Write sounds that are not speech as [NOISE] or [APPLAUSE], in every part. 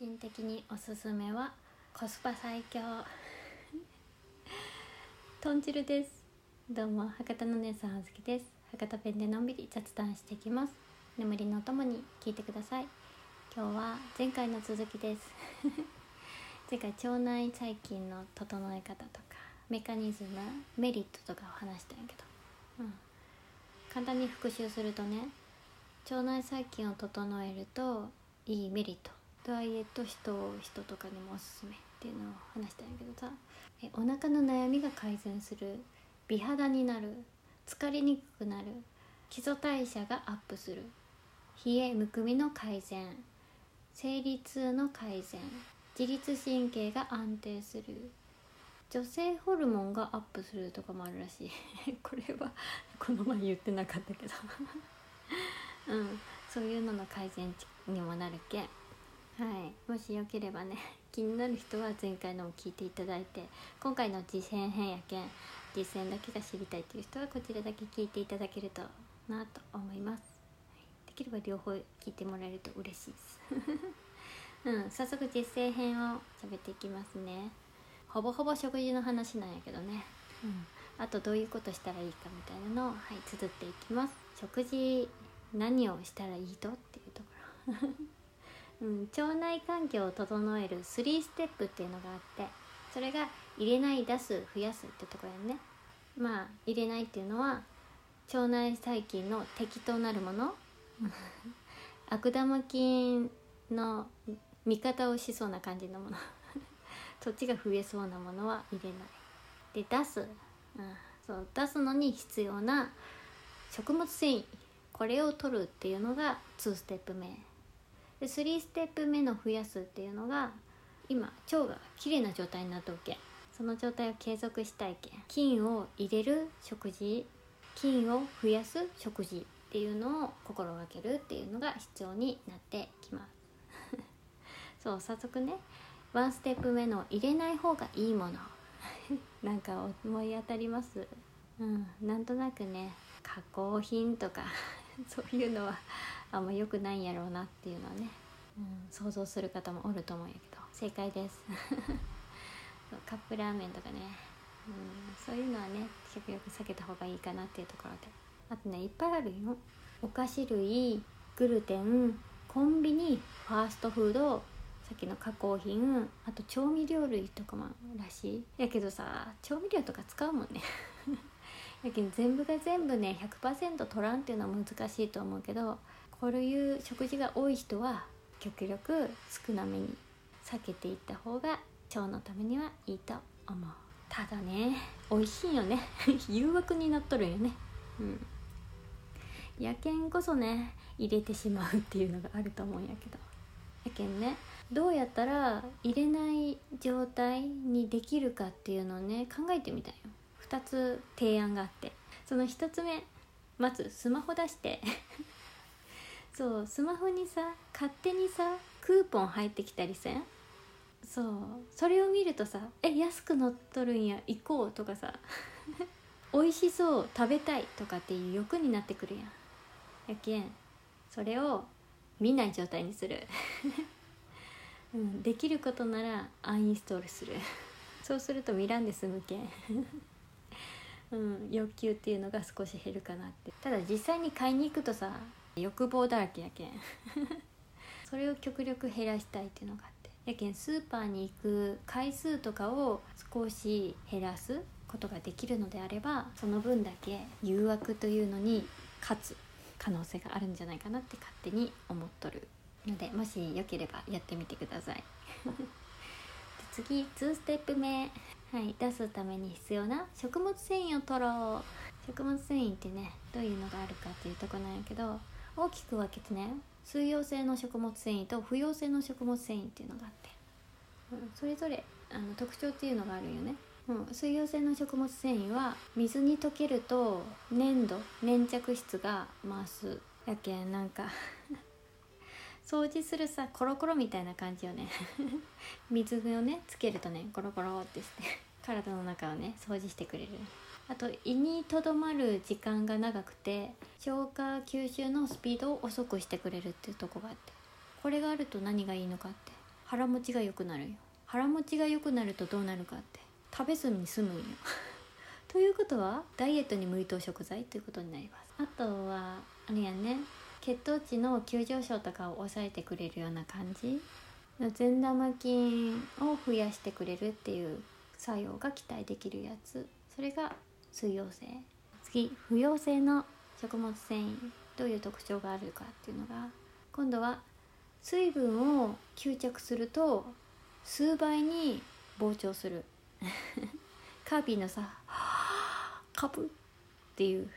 人的におすすめはコスパ最強。[LAUGHS] 豚汁です。どうも博多の姉さんあずきです。博多弁でのんびり雑談していきます。眠りのともに聞いてください。今日は前回の続きです。[LAUGHS] 前回腸内細菌の整え方とかメカニズムメリットとかを話したんやけど、うん、簡単に復習するとね腸内細菌を整えるといいメリット。ダイエット人人とかにもおすすめっていうのを話したんやけどさ。えお腹の悩みが改善する美肌になる疲れにくくなる基礎代謝がアップする冷えむくみの改善生理痛の改善自律神経が安定する女性ホルモンがアップするとかもあるらしい。[LAUGHS] これはこの前言ってなかったけど。[LAUGHS] うん。そういうのの改善にもなるけ。んはい。もしよければね [LAUGHS] 気になる人は前回のを聞いていただいて今回の実践編やけん実践だけが知りたいという人はこちらだけ聞いていただけるとなと思います、はい、できれば両方聞いてもらえると嬉しいです。[LAUGHS] うん。早速実践編を喋っていきますね。ほぼほぼ食事の話なんやけどね。うん。あとどういうことしたらいいかみたいなのをはい綴っていきます。食事何をしたらいいと？っていうところ [LAUGHS] うん、腸内環境を整える3ステップっていうのがあってそれが入れない出す増やすってところやね。まあ入れないっていうのは腸内細菌の敵となるもの。[LAUGHS] 悪玉菌の味方をしそうな感じのもの。[LAUGHS] そっちが増えそうなものは入れない。で出す、うん、そう出すのに必要な食物繊維。これを取るっていうのが2ステップ目。で3ステップ目の増やすっていうのが今腸がきれいな状態になっとるけ。その状態を継続したいけ菌を入れる食事菌を増やす食事っていうのを心がけるっていうのが必要になってきます。[LAUGHS] そう早速ねワンステップ目の入れない方がいいもの。[LAUGHS] なんか思い当たります。うんなんとなくね加工品とか [LAUGHS] そういうのはあんま良くないんやろうなっていうのはね、うん、想像する方もおると思うんやけど。正解です。[LAUGHS] カップラーメンとかね、うん、そういうのはね極力避けた方がいいかなっていうところで。あとねいっぱいあるよ。お菓子類グルテンコンビニファーストフードさっきの加工品あと調味料類とかもらしい。やけどさ調味料とか使うもんね。[LAUGHS] やけん全部が全部ね100%取らんっていうのは難しいと思うけどこういう食事が多い人は極力少なめに避けていった方が腸のためにはいいと思う。ただね美味しいよね。[LAUGHS] 誘惑になっとるんよね。うん。やけんこそね入れてしまうっていうのがあると思うんやけど。やけんねどうやったら入れない状態にできるかっていうのをね考えてみたよ。2つ提案があってその1つ目まずスマホ出して [LAUGHS] そうスマホにさ勝手にさクーポン入ってきたりせん？そうそれを見るとさ「え安く乗っとるんや行こう」とかさ「[LAUGHS] 美味しそう食べたい」とかっていう欲になってくるやん。やけんそれを見ない状態にする、[LAUGHS] うん、できることならアンインストールする。そうすると見らんで済むけん。うん、欲求っていうのが少し減るかなって。ただ実際に買いに行くとさ欲望だらけやけん。[LAUGHS] それを極力減らしたいっていうのがあって。やけんスーパーに行く回数とかを少し減らすことができるのであればその分だけ誘惑というのに勝つ可能性があるんじゃないかなって勝手に思っとるのでもしよければやってみてください。[LAUGHS] 次2ステップ目。はい出すために必要な食物繊維を取ろう。食物繊維ってねどういうのがあるかっていうとこなんやけど大きく分けてね水溶性の食物繊維と不溶性の食物繊維っていうのがあって、うん、それぞれあの特徴っていうのがあるよね、うん、水溶性の食物繊維は水に溶けると粘度粘着質が増すやけんなんか。掃除するさコロコロみたいな感じよね。[LAUGHS] 水をねつけるとねコロコロってして [LAUGHS] 体の中をね掃除してくれる。あと胃にとどまる時間が長くて消化吸収のスピードを遅くしてくれるっていうとこがあって。これがあると何がいいのかって。腹持ちが良くなるよ。腹持ちが良くなるとどうなるかって。食べずに済むんよ。[LAUGHS] ということはダイエットに向いと食材ということになります。あとはあれやね。血糖値の急上昇とかを抑えてくれるような感じ？善玉菌を増やしてくれるっていう作用が期待できるやつ。それが水溶性。次不溶性の食物繊維。どういう特徴があるかっていうのが。今度は水分を吸着すると数倍に膨張する。[LAUGHS] カービィのさ「[GASPS] カプ」っていう。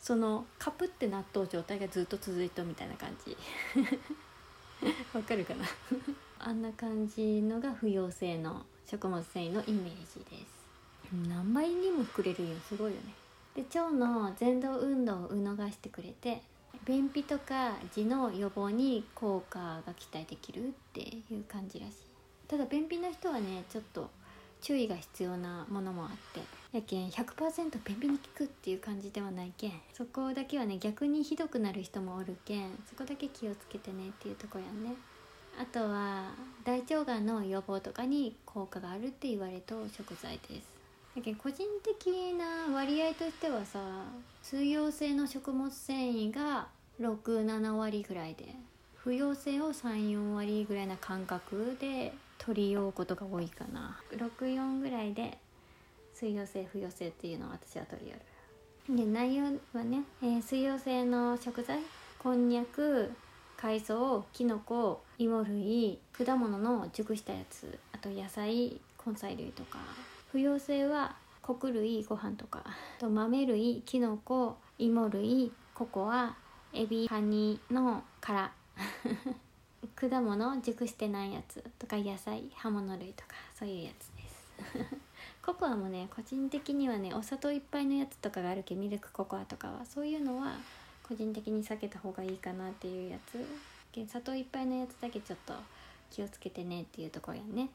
そのカプって納豆状態がずっと続いたみたいな感じ。[LAUGHS] わかるかな？[LAUGHS] あんな感じのが不溶性の食物繊維のイメージです。何倍にも膨れるよ。すごいよね。で腸の蠕動運動を促してくれて便秘とか痔の予防に効果が期待できるっていう感じらしい。ただ便秘の人はねちょっと注意が必要なものもあってやけん100%便秘に効くっていう感じではないけんそこだけはね逆にひどくなる人もおるけんそこだけ気をつけてねっていうとこやね。あとは大腸がんの予防とかに効果があるって言われと食材です。だけど個人的な割合としてはさ水溶性の食物繊維が67割ぐらいで不溶性を34割ぐらいな感覚で取りようことが多いかな。64ぐらいで水溶性不溶性っていうのを私は取り寄る。で内容はね、えー、水溶性の食材こんにゃく海藻きのこ芋類果物の熟したやつあと野菜根菜類とか。不溶性は穀類ご飯とか。と豆類きのこ芋類ココアエビカニの殻。[LAUGHS] 果物熟してないやつとか野菜葉物類とかそういうやつです。[LAUGHS] ココアもね個人的にはねお砂糖いっぱいのやつとかがあるけミルクココアとかはそういうのは個人的に避けた方がいいかなっていうやつ。砂糖いっぱいのやつだけちょっと気をつけてねっていうところやね。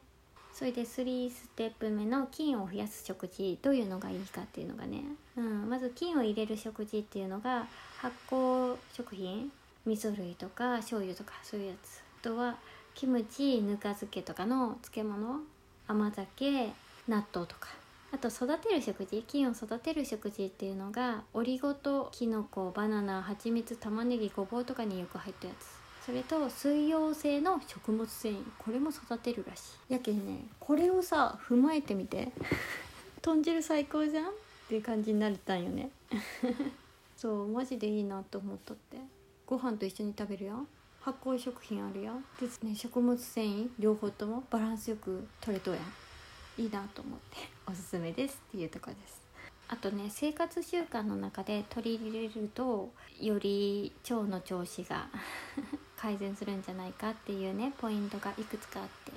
それで3ステップ目の菌を増やす食事どういうのがいいかっていうのがね、うん、まず菌を入れる食事っていうのが発酵食品味噌類とか醤油とかそういうやつあとはキムチぬか漬けとかの漬物甘酒納豆とかあと育てる食事菌を育てる食事っていうのがオリゴ糖きのこバナナはちみつ玉ねぎごぼうとかによく入ったやつ。それと水溶性の食物繊維これも育てるらしい。やけんねこれをさ踏まえてみて。[LAUGHS] 豚汁最高じゃん？っていう感じになったんよね。[LAUGHS] そうマジでいいなと思っとって。ご飯と一緒に食べるやん発酵食品あるやんでね食物繊維両方ともバランスよく取れとやん。いいなと思って。おすすめですっていうとこです。あとね生活習慣の中で取り入れるとより腸の調子が [LAUGHS] 改善するんじゃないかっていうねポイントがいくつかあって、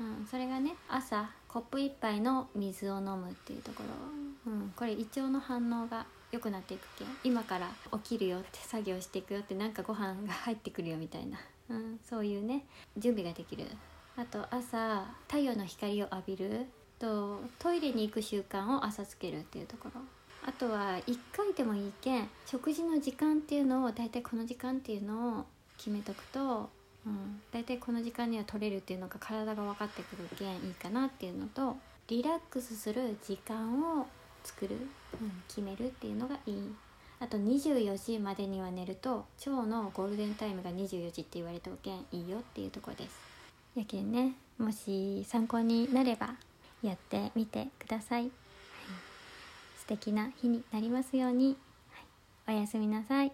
うん、それがね朝コップ1杯の水を飲むっていうところ、これ胃腸の反応が良くなっていくけん今から起きるよって作業していくよってなんかご飯が入ってくるよみたいな、うん、そういうね準備ができる。あと朝太陽の光を浴びる。とトイレに行く習慣を朝つけるっていうところ。あとは1回でもいいけん食事の時間っていうのを大体この時間っていうのを決めとくと、うん、大体この時間には取れるっていうのが体が分かってくるけんいいかなっていうのとリラックスする時間を作る、うん、決めるっていうのがいい。あと24時までには寝ると腸のゴールデンタイムが24時って言われておけんいいよっていうとこです。やけんねもし参考になればやってみてください、はい、素敵な日になりますように、はい、おやすみなさい